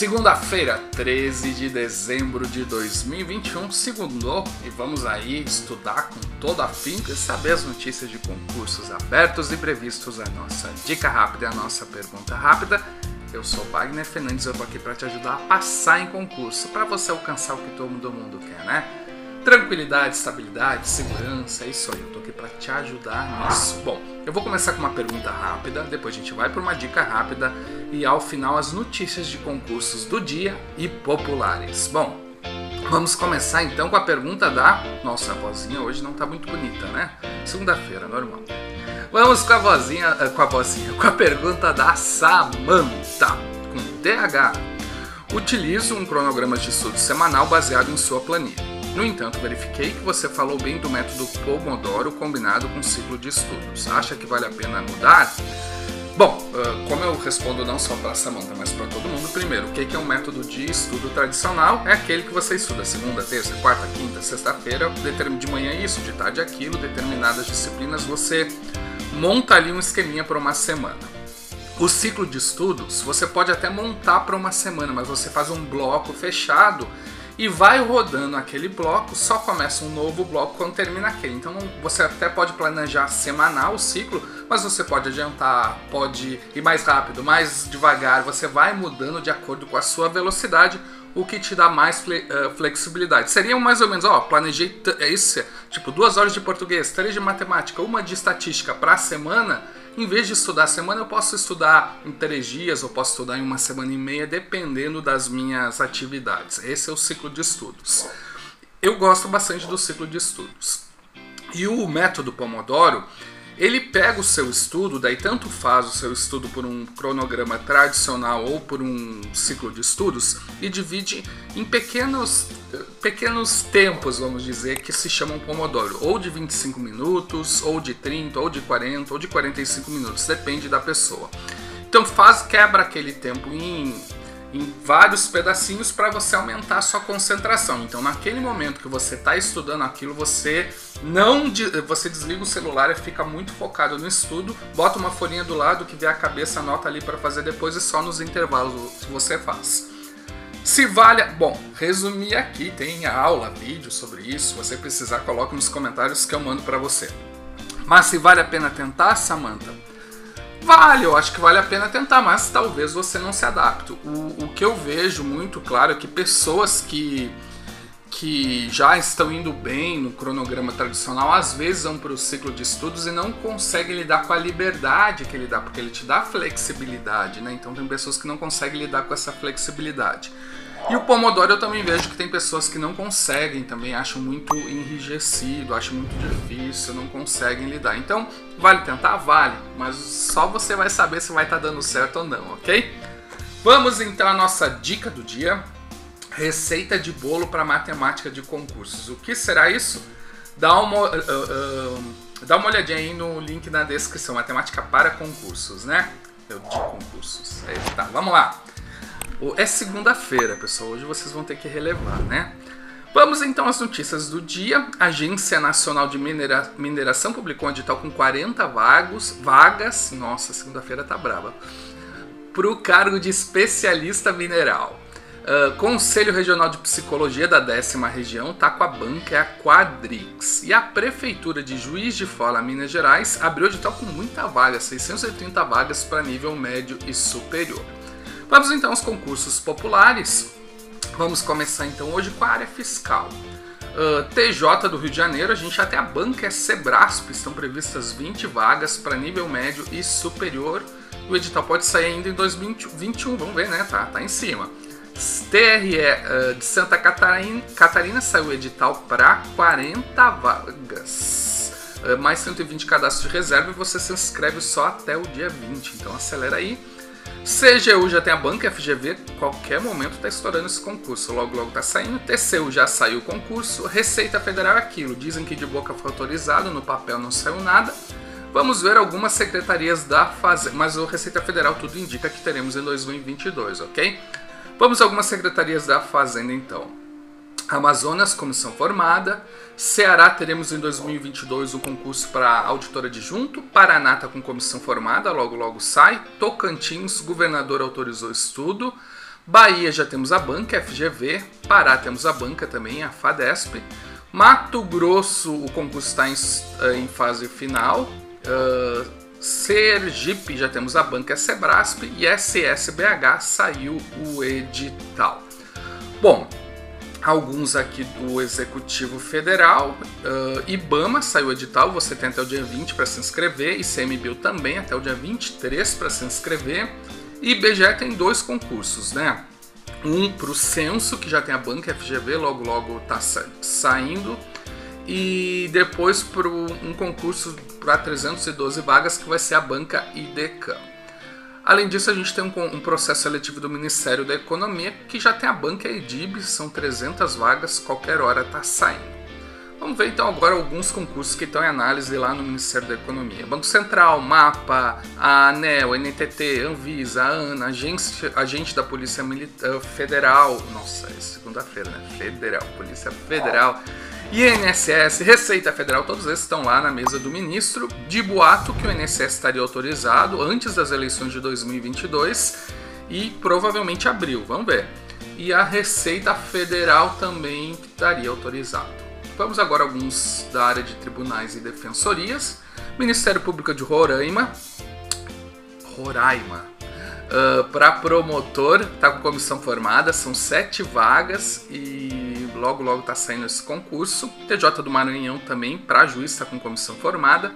Segunda-feira, 13 de dezembro de 2021, segundou e vamos aí estudar com todo afinco e saber as notícias de concursos abertos e previstos. A nossa dica rápida a nossa pergunta rápida. Eu sou Wagner Fernandes, eu tô aqui para te ajudar a passar em concurso, para você alcançar o que todo mundo quer, né? Tranquilidade, estabilidade, segurança, é isso aí. Eu tô aqui para te ajudar nisso. Bom, eu vou começar com uma pergunta rápida, depois a gente vai para uma dica rápida e ao final as notícias de concursos do dia e populares. Bom, vamos começar então com a pergunta da nossa vozinha hoje não tá muito bonita, né? Segunda-feira, normal. Vamos com a vozinha, eh, com a vozinha, com a pergunta da Samantha, com TH. Utilizo um cronograma de estudo semanal baseado em sua planilha. No entanto, verifiquei que você falou bem do método Pomodoro combinado com ciclo de estudos. Acha que vale a pena mudar? Bom, como eu respondo não só para a Samanta, mas para todo mundo, primeiro, o que é um método de estudo tradicional? É aquele que você estuda segunda, terça, quarta, quinta, sexta-feira, de manhã isso, de tarde aquilo, determinadas disciplinas, você monta ali um esqueminha para uma semana. O ciclo de estudos você pode até montar para uma semana, mas você faz um bloco fechado e vai rodando aquele bloco, só começa um novo bloco quando termina aquele. Então você até pode planejar semanal o ciclo, mas você pode adiantar, pode ir mais rápido, mais devagar, você vai mudando de acordo com a sua velocidade, o que te dá mais flexibilidade. Seria mais ou menos, ó, planejei é isso, tipo duas horas de português, três de matemática, uma de estatística para a semana em vez de estudar a semana, eu posso estudar em três dias, ou posso estudar em uma semana e meia, dependendo das minhas atividades. Esse é o ciclo de estudos. Eu gosto bastante do ciclo de estudos. E o método Pomodoro, ele pega o seu estudo, daí tanto faz o seu estudo por um cronograma tradicional ou por um ciclo de estudos, e divide em pequenos, pequenos tempos, vamos dizer, que se chamam Pomodoro, ou de 25 minutos, ou de 30, ou de 40, ou de 45 minutos, depende da pessoa. Então faz, quebra aquele tempo em em vários pedacinhos para você aumentar a sua concentração. Então, naquele momento que você está estudando aquilo, você não você desliga o celular e fica muito focado no estudo, bota uma folhinha do lado que vê a cabeça, anota ali para fazer depois e só nos intervalos você faz. Se vale, bom, resumir aqui, tem aula, vídeo sobre isso, se você precisar coloque nos comentários que eu mando para você. Mas se vale a pena tentar, Samantha, Vale, eu acho que vale a pena tentar, mas talvez você não se adapte. O, o que eu vejo muito claro é que pessoas que, que já estão indo bem no cronograma tradicional, às vezes vão para o ciclo de estudos e não conseguem lidar com a liberdade que ele dá, porque ele te dá flexibilidade, né? Então tem pessoas que não conseguem lidar com essa flexibilidade. E o Pomodoro eu também vejo que tem pessoas que não conseguem, também acham muito enrijecido, acham muito difícil, não conseguem lidar. Então, vale tentar? Vale, mas só você vai saber se vai estar tá dando certo ou não, ok? Vamos então à nossa dica do dia. Receita de bolo para matemática de concursos. O que será isso? Dá uma, uh, uh, dá uma olhadinha aí no link na descrição. Matemática para concursos, né? Eu de concursos. Aí tá, vamos lá. É segunda-feira, pessoal. Hoje vocês vão ter que relevar, né? Vamos então às notícias do dia. A Agência Nacional de Minera Mineração publicou um edital com 40 vagos, vagas. Nossa, segunda-feira tá brava. Para o cargo de especialista mineral. Uh, Conselho Regional de Psicologia da décima região tá com a banca, é a Quadrix. E a Prefeitura de Juiz de Fora, Minas Gerais, abriu edital com muita vaga, 630 vagas para nível médio e superior. Vamos então aos concursos populares. Vamos começar então hoje com a área fiscal. Uh, TJ do Rio de Janeiro, a gente tem a banca é Sebrasp, estão previstas 20 vagas para nível médio e superior. O edital pode sair ainda em 2021, vamos ver, né? Tá, tá em cima. TRE uh, de Santa Catarina, Catarina saiu edital para 40 vagas. Uh, mais 120 cadastros de reserva e você se inscreve só até o dia 20, então acelera aí. CGU já tem a banca, FGV, qualquer momento está estourando esse concurso, logo logo está saindo. TCU já saiu o concurso, Receita Federal é aquilo, dizem que de boca foi autorizado, no papel não saiu nada. Vamos ver algumas secretarias da Fazenda, mas o Receita Federal tudo indica que teremos em 2022, ok? Vamos a algumas secretarias da Fazenda então. Amazonas, comissão formada. Ceará, teremos em 2022 o concurso para auditora adjunto. Paraná está com comissão formada, logo logo sai. Tocantins, governador autorizou estudo. Bahia já temos a banca, FGV. Pará temos a banca também, a FADESP. Mato Grosso, o concurso está em, eh, em fase final. Uh, Sergipe, já temos a banca Sebrasp. E SSBH saiu o edital. Bom, alguns aqui do Executivo Federal. Uh, IBAMA saiu edital, você tem até o dia 20 para se inscrever. ICMBio também, até o dia 23 para se inscrever. E IBGE tem dois concursos, né? Um para o censo, que já tem a banca FGV, logo logo está saindo. E depois para um concurso para 312 vagas, que vai ser a banca IDECAM. Além disso, a gente tem um, um, processo seletivo do Ministério da Economia, que já tem a banca EDIB, são 300 vagas, qualquer hora está saindo. Vamos ver então agora alguns concursos que estão em análise lá no Ministério da Economia. Banco Central, MAPA, a ANEL, NTT, Anvisa, ANA, agente, agente da Polícia Militar Federal, nossa, é segunda-feira, né? Federal, Polícia Federal, INSS, Receita Federal, todos esses estão lá na mesa do ministro. De boato que o INSS estaria autorizado antes das eleições de 2022 e provavelmente abril, vamos ver. E a Receita Federal também estaria autorizado. Vamos agora alguns da área de tribunais e defensorias. Ministério Público de Roraima. Roraima. Uh, Para promotor, está com comissão formada, são sete vagas e logo logo está saindo esse concurso. TJ do Maranhão também, para juiz, está com comissão formada.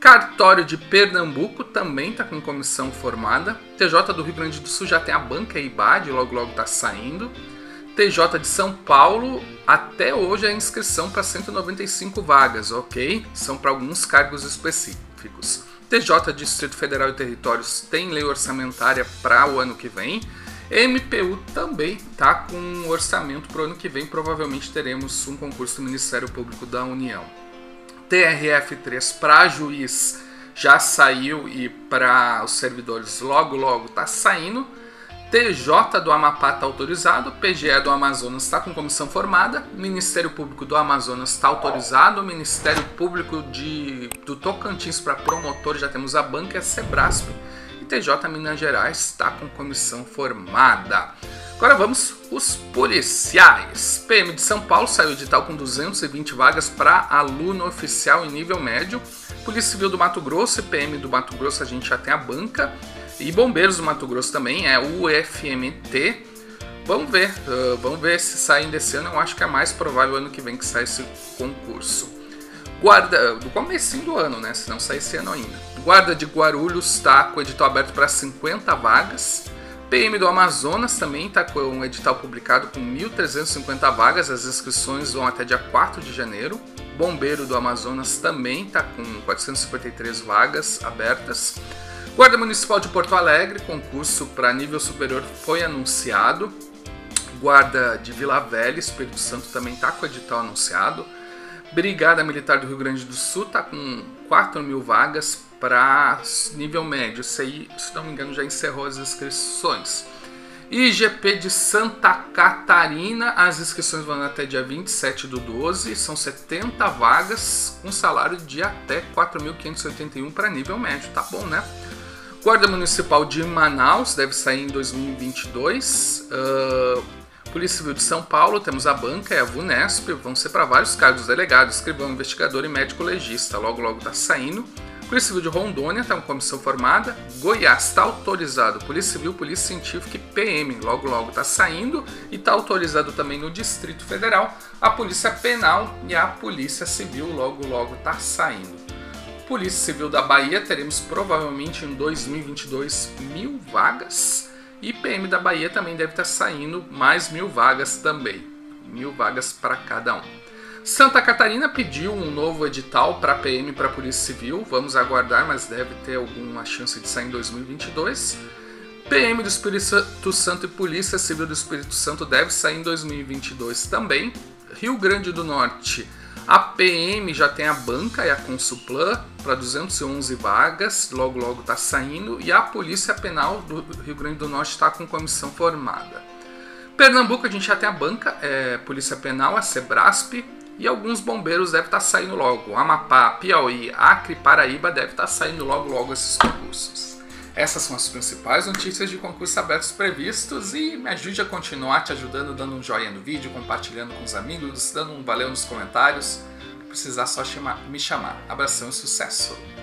Cartório de Pernambuco também está com comissão formada. TJ do Rio Grande do Sul já tem a banca IBAD, logo logo está saindo. TJ de São Paulo, até hoje a inscrição para 195 vagas, ok? São para alguns cargos específicos. TJ Distrito Federal e Territórios tem lei orçamentária para o ano que vem. MPU também está com um orçamento para o ano que vem. Provavelmente teremos um concurso do Ministério Público da União. TRF3 para juiz já saiu e para os servidores logo logo está saindo. TJ do Amapá está autorizado, PGE do Amazonas está com comissão formada, Ministério Público do Amazonas está autorizado, Ministério Público de, do Tocantins para promotor já temos a banca, a Sebrasp, e TJ Minas Gerais está com comissão formada. Agora vamos os policiais. PM de São Paulo saiu edital com 220 vagas para aluno oficial em nível médio. Polícia Civil do Mato Grosso e PM do Mato Grosso a gente já tem a banca. E Bombeiros do Mato Grosso também é UFMT. Vamos ver, uh, vamos ver se saem desse ano. Eu acho que é mais provável ano que vem que saia esse concurso. Guarda, do começo do ano, né? Se não sair esse ano ainda. Guarda de Guarulhos está com o edital aberto para 50 vagas. PM do Amazonas também está com um edital publicado com 1.350 vagas. As inscrições vão até dia 4 de janeiro. Bombeiro do Amazonas também está com 453 vagas abertas. Guarda Municipal de Porto Alegre, concurso para nível superior foi anunciado. Guarda de Vila Velha, Espírito Santo também está com o edital anunciado. Brigada Militar do Rio Grande do Sul está com 4 mil vagas para nível médio. Isso aí, se não me engano, já encerrou as inscrições. IGP de Santa Catarina, as inscrições vão até dia 27 do 12, são 70 vagas com salário de até 4.581 para nível médio, tá bom, né? Guarda Municipal de Manaus deve sair em 2022. Uh, Polícia Civil de São Paulo, temos a banca, é a VUNESP, vão ser para vários cargos, delegado, escrivão, investigador e médico legista. Logo, logo está saindo. Polícia Civil de Rondônia está com comissão formada. Goiás está autorizado. Polícia Civil, Polícia Científica e PM. Logo, logo está saindo. E está autorizado também no Distrito Federal. A Polícia Penal e a Polícia Civil. Logo, logo está saindo. Polícia Civil da Bahia, teremos provavelmente em 2022 mil vagas. E PM da Bahia também deve estar saindo mais mil vagas também. Mil vagas para cada um. Santa Catarina pediu um novo edital para PM para Polícia Civil. Vamos aguardar, mas deve ter alguma chance de sair em 2022. PM do Espírito Santo e Polícia Civil do Espírito Santo deve sair em 2022 também. Rio Grande do Norte a PM já tem a banca e a Consuplan para 211 vagas, logo logo está saindo, e a Polícia Penal do Rio Grande do Norte está com comissão formada. Pernambuco a gente já tem a banca, é, Polícia Penal, a Sebrasp, e alguns bombeiros devem estar tá saindo logo. Amapá, Piauí, Acre, Paraíba deve estar tá saindo logo logo esses concursos. Essas são as principais notícias de concursos abertos previstos e me ajude a continuar te ajudando dando um joinha no vídeo, compartilhando com os amigos, dando um valeu nos comentários. Precisar só chamar, me chamar. Abração e sucesso!